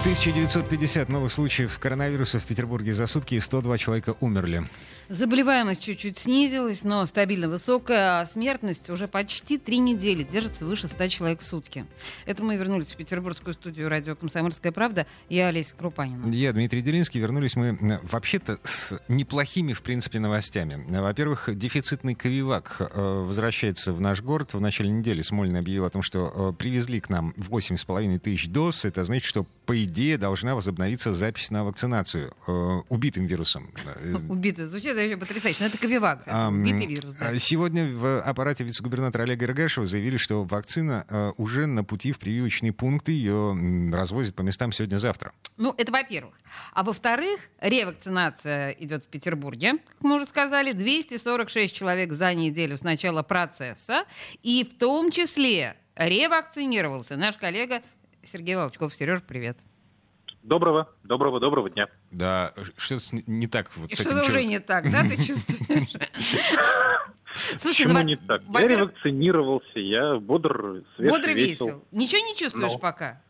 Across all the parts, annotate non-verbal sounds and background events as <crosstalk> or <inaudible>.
1950 новых случаев коронавируса в Петербурге за сутки и 102 человека умерли. Заболеваемость чуть-чуть снизилась, но стабильно высокая, а смертность уже почти три недели держится выше 100 человек в сутки. Это мы вернулись в петербургскую студию радио «Комсомольская правда». Я Олеся Крупанина. Я Дмитрий Делинский. Вернулись мы э, вообще-то с неплохими, в принципе, новостями. Во-первых, дефицитный Ковивак э, возвращается в наш город. В начале недели Смольный объявил о том, что э, привезли к нам 8,5 тысяч доз. Это значит, что по идее, должна возобновиться запись на вакцинацию э, убитым вирусом. <laughs> Убитый. Звучит вообще потрясающе. Но это Ковивак. А, убитый вирус. Да. Сегодня в аппарате вице-губернатора Олега Иргашева заявили, что вакцина э, уже на пути в прививочные пункты. Ее развозят по местам сегодня-завтра. Ну, это во-первых. А во-вторых, ревакцинация идет в Петербурге, как мы уже сказали. 246 человек за неделю с начала процесса. И в том числе ревакцинировался наш коллега Сергей Волчков. Сереж, привет. Доброго, доброго, доброго дня. Да, что-то не так. Вот что-то уже не так, да, ты чувствуешь? <laughs> Слушай, Почему ну, не так? Я ревакцинировался, я бодр, свеж, Бодр весел. весел. Ничего не чувствуешь Но. пока?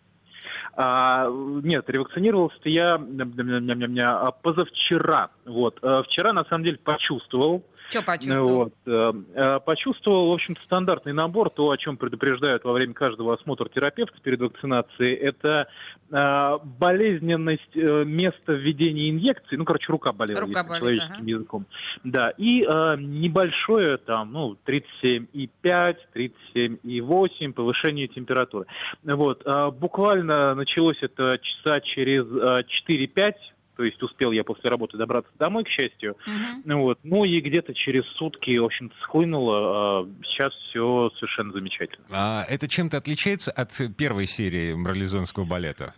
А, нет, ревакцинировался я а, позавчера. Вот. А, вчера, на самом деле, почувствовал, что почувствовал? Вот. Э, э, почувствовал, в общем-то, стандартный набор, то, о чем предупреждают во время каждого осмотра терапевта перед вакцинацией, это э, болезненность места введения инъекции, ну, короче, рука болела, рука болит, человеческим ага. языком. Да, и небольшое там, ну, 37,5, 37,8 повышение температуры. Вот, буквально началось это часа через 4-5, то есть успел я после работы добраться домой, к счастью. Uh-huh. Вот. Ну и где-то через сутки, в общем-то, схлынуло. А сейчас все совершенно замечательно. А это чем-то отличается от первой серии марлезонского балета?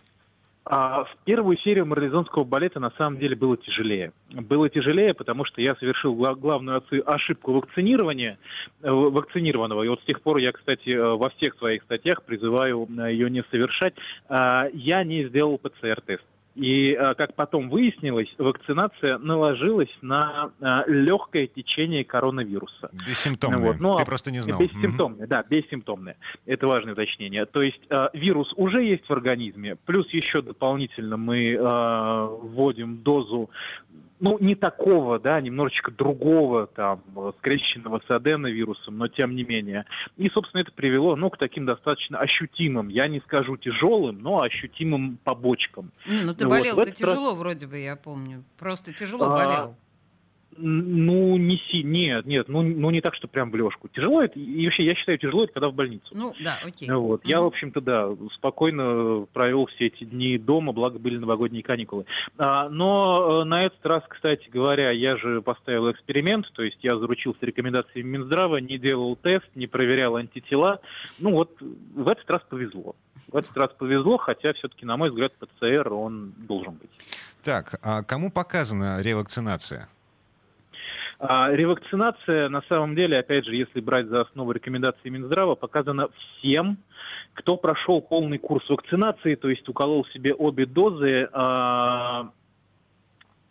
А в первую серию марлезонского балета на самом деле было тяжелее. Было тяжелее, потому что я совершил главную ошибку вакцинирования, э, вакцинированного. И вот с тех пор я, кстати, э, во всех своих статьях призываю э, ее не совершать. А я не сделал ПЦР-тест. И, а, как потом выяснилось, вакцинация наложилась на а, легкое течение коронавируса. Бессимптомное. Вот. Ну, Ты просто не знал. Бессимптомное, mm-hmm. да, бессимптомное. Это важное уточнение. То есть а, вирус уже есть в организме, плюс еще дополнительно мы вводим дозу ну, не такого, да, немножечко другого, там, скрещенного с аденовирусом, но тем не менее. И, собственно, это привело, ну, к таким достаточно ощутимым, я не скажу тяжелым, но ощутимым побочкам. Не, ну, ты вот. болел, ты тяжело раз... вроде бы, я помню. Просто тяжело а... болел. Ну, не си, нет, нет, ну, ну не так, что прям в лёжку. Тяжело это, и вообще я считаю тяжело это, когда в больницу. Ну, да, окей. Вот. Mm-hmm. Я, в общем-то, да, спокойно провел все эти дни дома, благо были новогодние каникулы. А, но э, на этот раз, кстати говоря, я же поставил эксперимент, то есть я заручился рекомендациями Минздрава, не делал тест, не проверял антитела. Ну вот, в этот раз повезло. В этот раз повезло, хотя все-таки, на мой взгляд, ПЦР, он должен быть. Так, а кому показана ревакцинация? А ревакцинация, на самом деле, опять же, если брать за основу рекомендаций Минздрава, показана всем, кто прошел полный курс вакцинации, то есть уколол себе обе дозы а,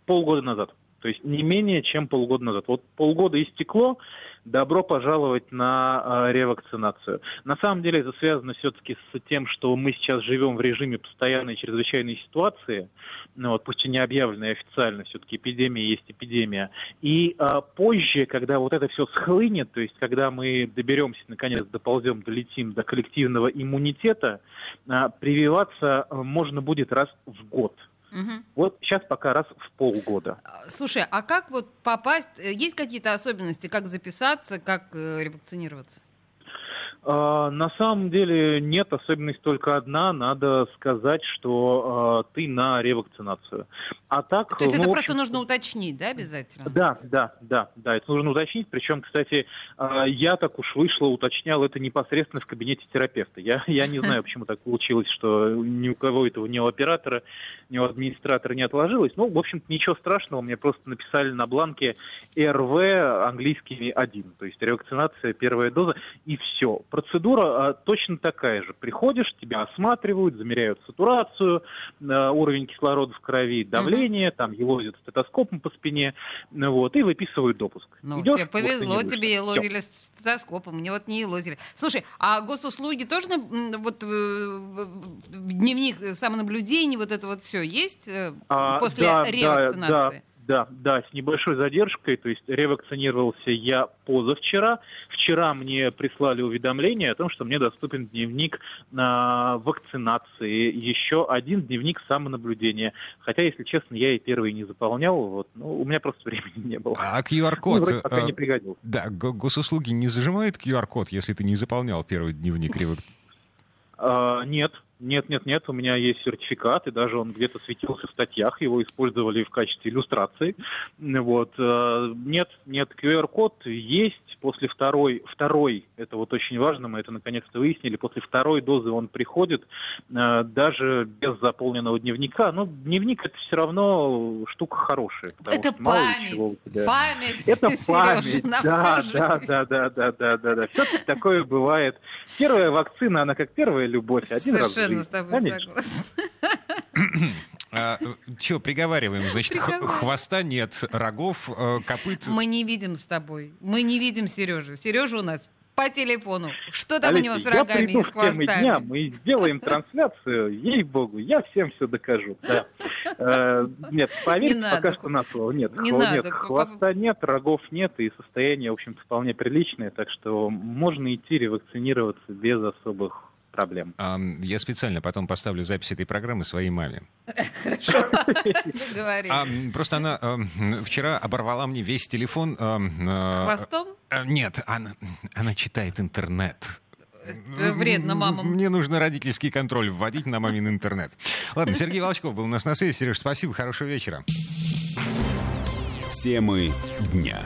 полгода назад. То есть не менее чем полгода назад. Вот полгода истекло, добро пожаловать на э, ревакцинацию. На самом деле это связано все-таки с тем, что мы сейчас живем в режиме постоянной чрезвычайной ситуации, ну, вот, пусть и не объявленной официально, все-таки эпидемия есть эпидемия. И э, позже, когда вот это все схлынет, то есть когда мы доберемся, наконец, доползем, долетим до коллективного иммунитета, э, прививаться можно будет раз в год. Угу. Вот сейчас пока раз в полгода. А, слушай, а как вот попасть? Э, есть какие-то особенности, как записаться, как э, ревакцинироваться? А, на самом деле нет, особенность только одна. Надо сказать, что э, ты на ревакцинацию. А так, То есть ну, это просто нужно уточнить, да, обязательно? Да, да, да, да, это нужно уточнить. Причем, кстати, э, я так уж вышло, уточнял это непосредственно в кабинете терапевта. Я, я не знаю, <laughs> почему так получилось, что ни у кого этого, ни у оператора, ни у администратора не отложилось. Ну, в общем-то, ничего страшного. Мне просто написали на бланке РВ английскими 1, то есть ревакцинация, первая доза, и все Процедура а, точно такая же. Приходишь, тебя осматривают, замеряют сатурацию, а, уровень кислорода в крови, давление, там елозят стетоскопом по спине, ну вот, и выписывают допуск. Ну, Идешь, тебе повезло, тебе елозили стетоскопом, мне вот не елозили. Слушай, а госуслуги тоже вот э, в- дневник самонаблюдения, вот это вот все есть э, А, после да, да, ревакцинации? Да, да, с небольшой задержкой, то есть ревакцинировался я позавчера. Вчера мне прислали уведомление о том, что мне доступен дневник а, вакцинации, еще один дневник самонаблюдения. Хотя, если честно, я и первый не заполнял, вот, ну, у меня просто времени не было. А Ну, QR-код... вроде пока э, не пригодился. Да, го- госуслуги не зажимают QR-код, если ты не заполнял первый дневник ревак- А, нет, нет, нет, нет, у меня есть сертификат, и даже он где-то светился в статьях, его использовали в качестве иллюстрации. Вот. а, Нет, нет, QR-код есть после второй, второй, это вот очень важно, мы это наконец-то выяснили, после второй дозы он приходит а, даже без заполненного дневника. Но дневник это все равно штука хорошая. Это память. тебя. Память, Это <laughs> память, на да, да, да, да, да, да, да, да. Все такое бывает. Первая вакцина, она как первая любовь, один раз жизни. с тобой согласна. А, Че, приговариваем, значит, Приговариваем. хвоста нет, рогов, э, копыт... Мы не видим с тобой. Мы не видим Сережу. Сережа у нас по телефону. Что там у Алексей, него с я рогами приду и с хвостами? дня, мы сделаем трансляцию, ей-богу, я всем все докажу. да. Э, Нет, поверьте, Не надо. пока что на слово. Нет, Не хво- надо. нет, хвоста нет, рогов нет, и состояние, в общем-то, вполне приличное, так что можно идти ревакцинироваться без особых проблем. Ам, Я специально потом поставлю запись этой программы своей маме. <laughs> Говори. А, просто она ам, вчера оборвала мне весь телефон. а, Хвостом? а, Нет, она, она читает интернет. Это вредно мамам. Мне нужно родительский контроль вводить на мамин интернет. Ладно, Сергей Волчков был у нас на связи. Сереж, спасибо, хорошего вечера. Темы дня.